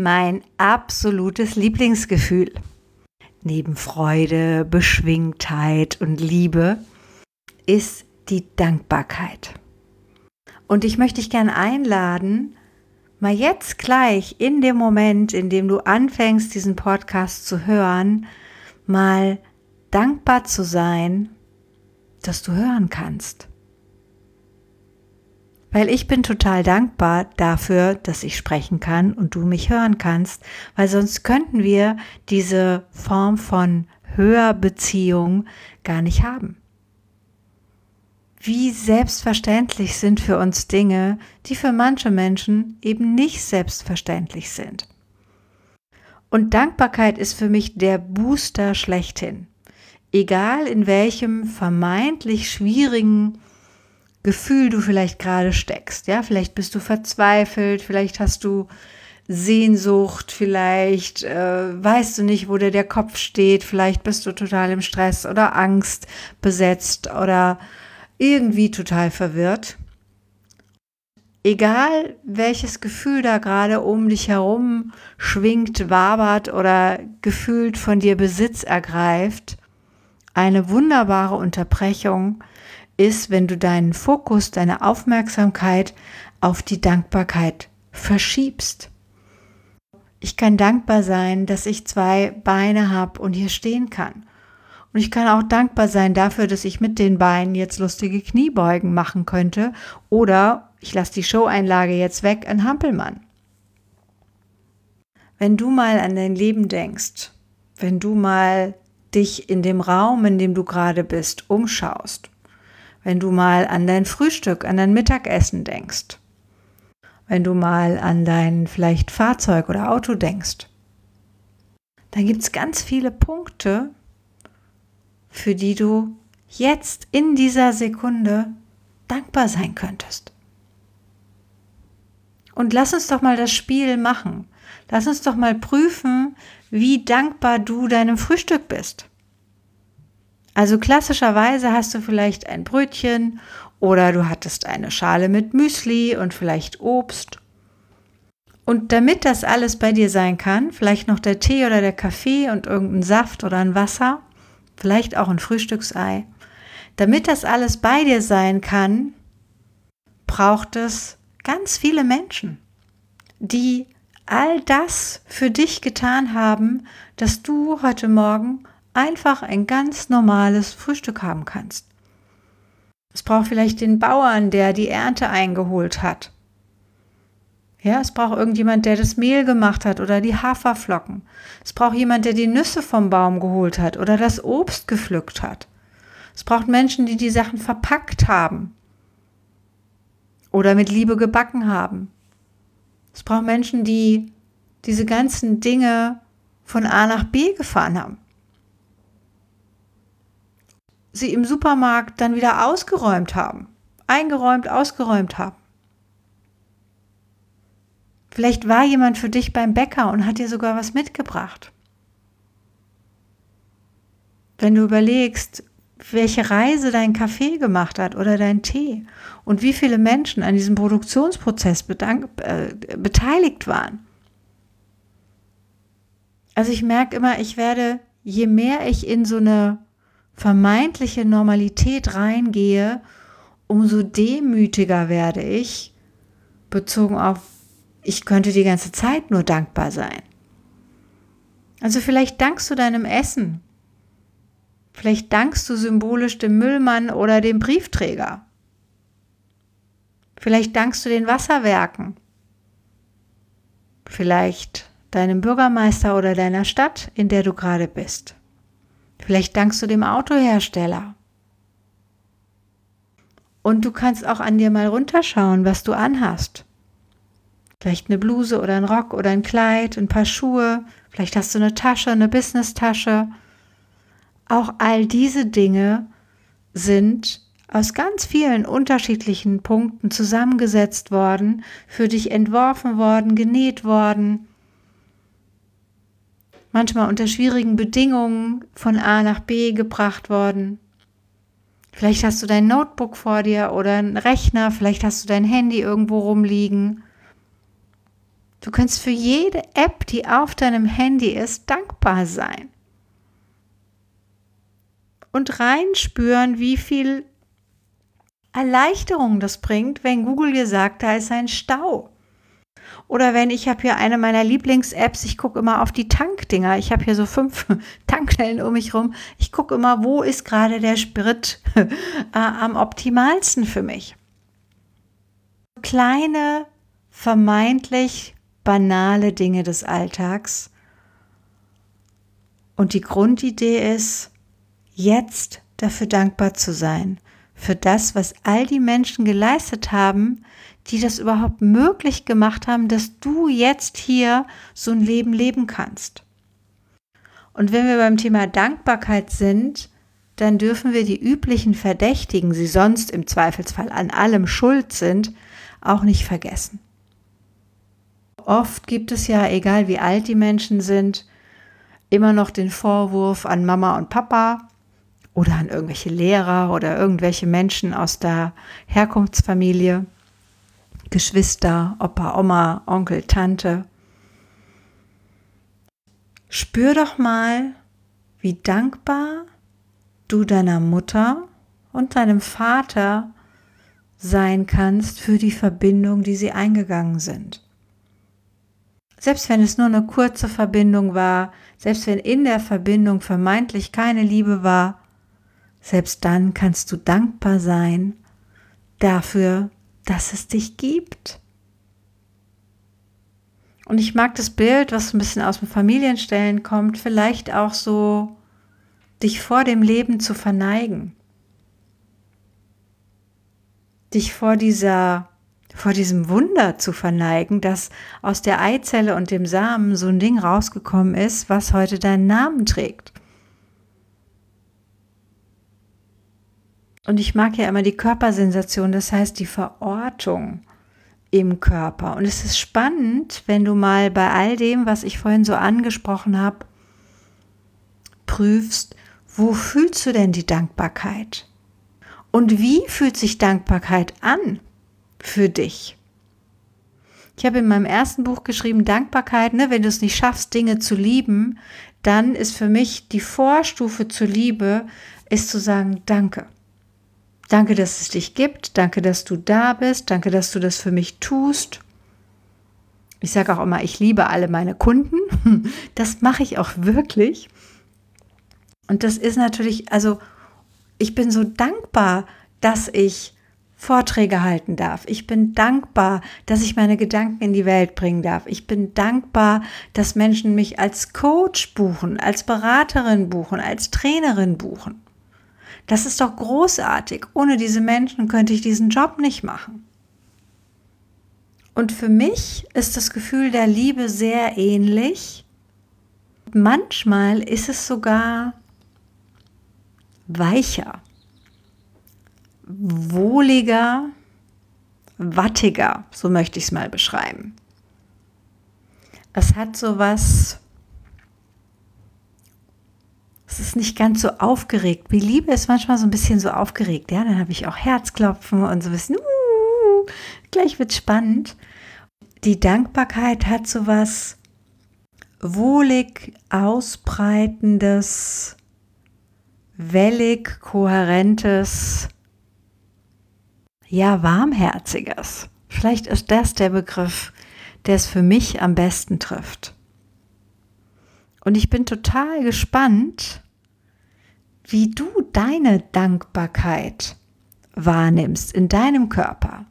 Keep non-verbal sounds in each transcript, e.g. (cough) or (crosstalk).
Mein absolutes Lieblingsgefühl. Neben Freude, Beschwingtheit und Liebe ist die Dankbarkeit. Und ich möchte dich gern einladen, mal jetzt gleich in dem Moment, in dem du anfängst, diesen Podcast zu hören, mal dankbar zu sein, dass du hören kannst. Weil ich bin total dankbar dafür, dass ich sprechen kann und du mich hören kannst, weil sonst könnten wir diese Form von Hörbeziehung gar nicht haben. Wie selbstverständlich sind für uns Dinge, die für manche Menschen eben nicht selbstverständlich sind. Und Dankbarkeit ist für mich der Booster schlechthin. Egal in welchem vermeintlich schwierigen Gefühl du vielleicht gerade steckst. Ja, vielleicht bist du verzweifelt, vielleicht hast du Sehnsucht, vielleicht äh, weißt du nicht, wo dir der Kopf steht, vielleicht bist du total im Stress oder Angst besetzt oder irgendwie total verwirrt. Egal welches Gefühl da gerade um dich herum schwingt, wabert oder gefühlt von dir Besitz ergreift, eine wunderbare Unterbrechung ist, wenn du deinen Fokus, deine Aufmerksamkeit auf die Dankbarkeit verschiebst. Ich kann dankbar sein, dass ich zwei Beine habe und hier stehen kann. Und ich kann auch dankbar sein dafür, dass ich mit den Beinen jetzt lustige Kniebeugen machen könnte. Oder ich lasse die Show-Einlage jetzt weg, ein Hampelmann. Wenn du mal an dein Leben denkst, wenn du mal dich in dem Raum, in dem du gerade bist, umschaust, wenn du mal an dein Frühstück, an dein Mittagessen denkst, wenn du mal an dein vielleicht Fahrzeug oder Auto denkst, dann gibt es ganz viele Punkte, für die du jetzt in dieser Sekunde dankbar sein könntest. Und lass uns doch mal das Spiel machen. Lass uns doch mal prüfen, wie dankbar du deinem Frühstück bist. Also klassischerweise hast du vielleicht ein Brötchen oder du hattest eine Schale mit Müsli und vielleicht Obst. Und damit das alles bei dir sein kann, vielleicht noch der Tee oder der Kaffee und irgendein Saft oder ein Wasser, vielleicht auch ein Frühstücksei. Damit das alles bei dir sein kann, braucht es ganz viele Menschen, die all das für dich getan haben, dass du heute Morgen einfach ein ganz normales Frühstück haben kannst. Es braucht vielleicht den Bauern, der die Ernte eingeholt hat. Ja, es braucht irgendjemand, der das Mehl gemacht hat oder die Haferflocken. Es braucht jemand, der die Nüsse vom Baum geholt hat oder das Obst gepflückt hat. Es braucht Menschen, die die Sachen verpackt haben oder mit Liebe gebacken haben. Es braucht Menschen, die diese ganzen Dinge von A nach B gefahren haben sie im Supermarkt dann wieder ausgeräumt haben. Eingeräumt, ausgeräumt haben. Vielleicht war jemand für dich beim Bäcker und hat dir sogar was mitgebracht. Wenn du überlegst, welche Reise dein Kaffee gemacht hat oder dein Tee und wie viele Menschen an diesem Produktionsprozess äh, beteiligt waren. Also ich merke immer, ich werde, je mehr ich in so eine vermeintliche Normalität reingehe, umso demütiger werde ich, bezogen auf, ich könnte die ganze Zeit nur dankbar sein. Also vielleicht dankst du deinem Essen. Vielleicht dankst du symbolisch dem Müllmann oder dem Briefträger. Vielleicht dankst du den Wasserwerken. Vielleicht deinem Bürgermeister oder deiner Stadt, in der du gerade bist. Vielleicht dankst du dem Autohersteller. Und du kannst auch an dir mal runterschauen, was du anhast. Vielleicht eine Bluse oder ein Rock oder ein Kleid, ein paar Schuhe, vielleicht hast du eine Tasche, eine Business-Tasche. Auch all diese Dinge sind aus ganz vielen unterschiedlichen Punkten zusammengesetzt worden, für dich entworfen worden, genäht worden, manchmal unter schwierigen Bedingungen von A nach B gebracht worden. Vielleicht hast du dein Notebook vor dir oder einen Rechner, vielleicht hast du dein Handy irgendwo rumliegen. Du kannst für jede App, die auf deinem Handy ist, dankbar sein. Und reinspüren, wie viel Erleichterung das bringt, wenn Google dir sagt, da ist ein Stau. Oder wenn ich habe hier eine meiner Lieblings-Apps, ich gucke immer auf die Tankdinger. Ich habe hier so fünf (laughs) Tankstellen um mich rum. Ich gucke immer, wo ist gerade der Sprit (laughs) äh, am optimalsten für mich. Kleine, vermeintlich banale Dinge des Alltags. Und die Grundidee ist, jetzt dafür dankbar zu sein, für das, was all die Menschen geleistet haben, die das überhaupt möglich gemacht haben, dass du jetzt hier so ein Leben leben kannst. Und wenn wir beim Thema Dankbarkeit sind, dann dürfen wir die üblichen Verdächtigen, die sonst im Zweifelsfall an allem schuld sind, auch nicht vergessen. Oft gibt es ja, egal wie alt die Menschen sind, immer noch den Vorwurf an Mama und Papa oder an irgendwelche Lehrer oder irgendwelche Menschen aus der Herkunftsfamilie, Geschwister, Opa, Oma, Onkel, Tante. Spür doch mal, wie dankbar du deiner Mutter und deinem Vater sein kannst für die Verbindung, die sie eingegangen sind. Selbst wenn es nur eine kurze Verbindung war, selbst wenn in der Verbindung vermeintlich keine Liebe war, selbst dann kannst du dankbar sein dafür, dass es dich gibt. Und ich mag das Bild, was ein bisschen aus dem Familienstellen kommt, vielleicht auch so, dich vor dem Leben zu verneigen. Dich vor dieser, vor diesem Wunder zu verneigen, dass aus der Eizelle und dem Samen so ein Ding rausgekommen ist, was heute deinen Namen trägt. Und ich mag ja immer die Körpersensation, das heißt die Verortung im Körper. Und es ist spannend, wenn du mal bei all dem, was ich vorhin so angesprochen habe, prüfst, wo fühlst du denn die Dankbarkeit? Und wie fühlt sich Dankbarkeit an für dich? Ich habe in meinem ersten Buch geschrieben, Dankbarkeit, ne, wenn du es nicht schaffst, Dinge zu lieben, dann ist für mich die Vorstufe zur Liebe, ist zu sagen, danke. Danke, dass es dich gibt. Danke, dass du da bist. Danke, dass du das für mich tust. Ich sage auch immer, ich liebe alle meine Kunden. (laughs) Das mache ich auch wirklich. Und das ist natürlich, also ich bin so dankbar, dass ich Vorträge halten darf. Ich bin dankbar, dass ich meine Gedanken in die Welt bringen darf. Ich bin dankbar, dass Menschen mich als Coach buchen, als Beraterin buchen, als Trainerin buchen. Das ist doch großartig. Ohne diese Menschen könnte ich diesen Job nicht machen. Und für mich ist das Gefühl der Liebe sehr ähnlich. Manchmal ist es sogar weicher, wohliger, wattiger, so möchte ich es mal beschreiben. Es hat so was es ist nicht ganz so aufgeregt. Wie Liebe ist manchmal so ein bisschen so aufgeregt. Ja, dann habe ich auch Herzklopfen und so ein bisschen, uh, gleich wird spannend. Die Dankbarkeit hat so was wohlig ausbreitendes, wellig kohärentes, ja, warmherziges. Vielleicht ist das der Begriff, der es für mich am besten trifft. Und ich bin total gespannt, wie du deine Dankbarkeit wahrnimmst in deinem Körper.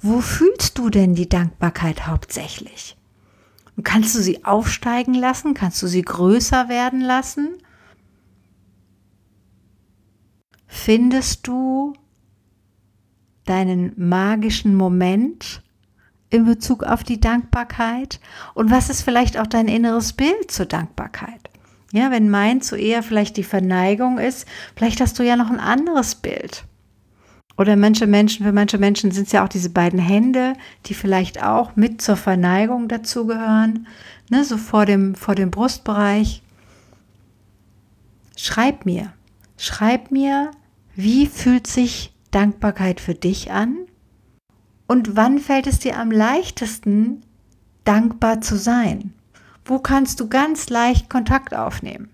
Wo fühlst du denn die Dankbarkeit hauptsächlich? Und kannst du sie aufsteigen lassen? Kannst du sie größer werden lassen? Findest du deinen magischen Moment, in Bezug auf die Dankbarkeit und was ist vielleicht auch dein inneres Bild zur Dankbarkeit? Ja, wenn meins so eher vielleicht die Verneigung ist, vielleicht hast du ja noch ein anderes Bild. Oder manche Menschen, für manche Menschen sind es ja auch diese beiden Hände, die vielleicht auch mit zur Verneigung dazugehören, ne, so vor dem, vor dem Brustbereich. Schreib mir, schreib mir, wie fühlt sich Dankbarkeit für dich an? Und wann fällt es dir am leichtesten, dankbar zu sein? Wo kannst du ganz leicht Kontakt aufnehmen?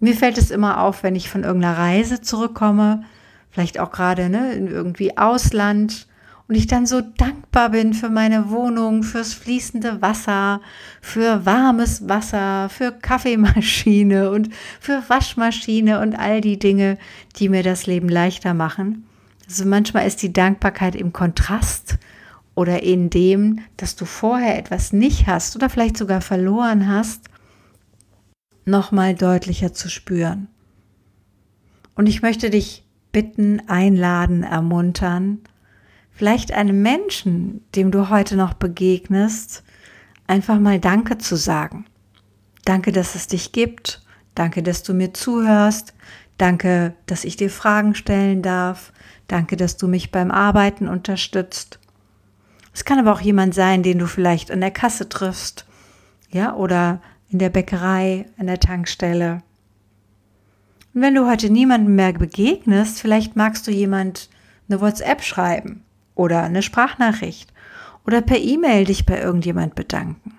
Mir fällt es immer auf, wenn ich von irgendeiner Reise zurückkomme, vielleicht auch gerade ne, in irgendwie Ausland und ich dann so dankbar bin für meine Wohnung, fürs fließende Wasser, für warmes Wasser, für Kaffeemaschine und für Waschmaschine und all die Dinge, die mir das Leben leichter machen. Also manchmal ist die Dankbarkeit im Kontrast oder in dem, dass du vorher etwas nicht hast oder vielleicht sogar verloren hast, nochmal deutlicher zu spüren. Und ich möchte dich bitten, einladen, ermuntern, vielleicht einem Menschen, dem du heute noch begegnest, einfach mal Danke zu sagen. Danke, dass es dich gibt. Danke, dass du mir zuhörst. Danke, dass ich dir Fragen stellen darf. Danke, dass du mich beim Arbeiten unterstützt. Es kann aber auch jemand sein, den du vielleicht an der Kasse triffst, ja, oder in der Bäckerei, an der Tankstelle. Und wenn du heute niemandem mehr begegnest, vielleicht magst du jemand eine WhatsApp schreiben oder eine Sprachnachricht oder per E-Mail dich bei irgendjemand bedanken.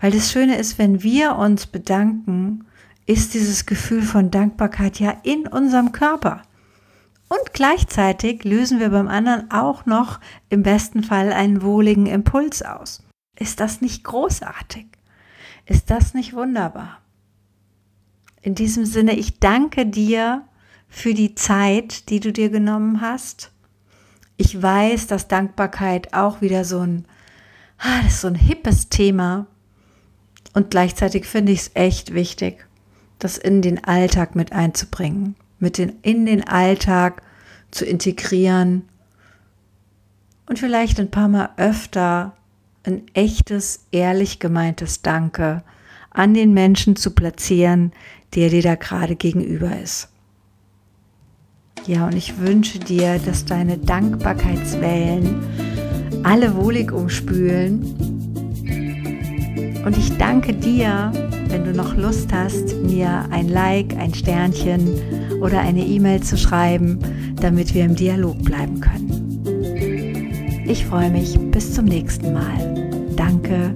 Weil das Schöne ist, wenn wir uns bedanken, ist dieses Gefühl von Dankbarkeit ja in unserem Körper. Und gleichzeitig lösen wir beim anderen auch noch im besten Fall einen wohligen Impuls aus. Ist das nicht großartig? Ist das nicht wunderbar? In diesem Sinne, ich danke dir für die Zeit, die du dir genommen hast. Ich weiß, dass Dankbarkeit auch wieder so ein, ah, das ist so ein hippes Thema. Und gleichzeitig finde ich es echt wichtig, das in den Alltag mit einzubringen mit den, in den Alltag zu integrieren und vielleicht ein paar Mal öfter ein echtes, ehrlich gemeintes Danke an den Menschen zu platzieren, der dir da gerade gegenüber ist. Ja, und ich wünsche dir, dass deine Dankbarkeitswellen alle wohlig umspülen. Und ich danke dir, wenn du noch Lust hast, mir ein Like, ein Sternchen oder eine E-Mail zu schreiben, damit wir im Dialog bleiben können. Ich freue mich bis zum nächsten Mal. Danke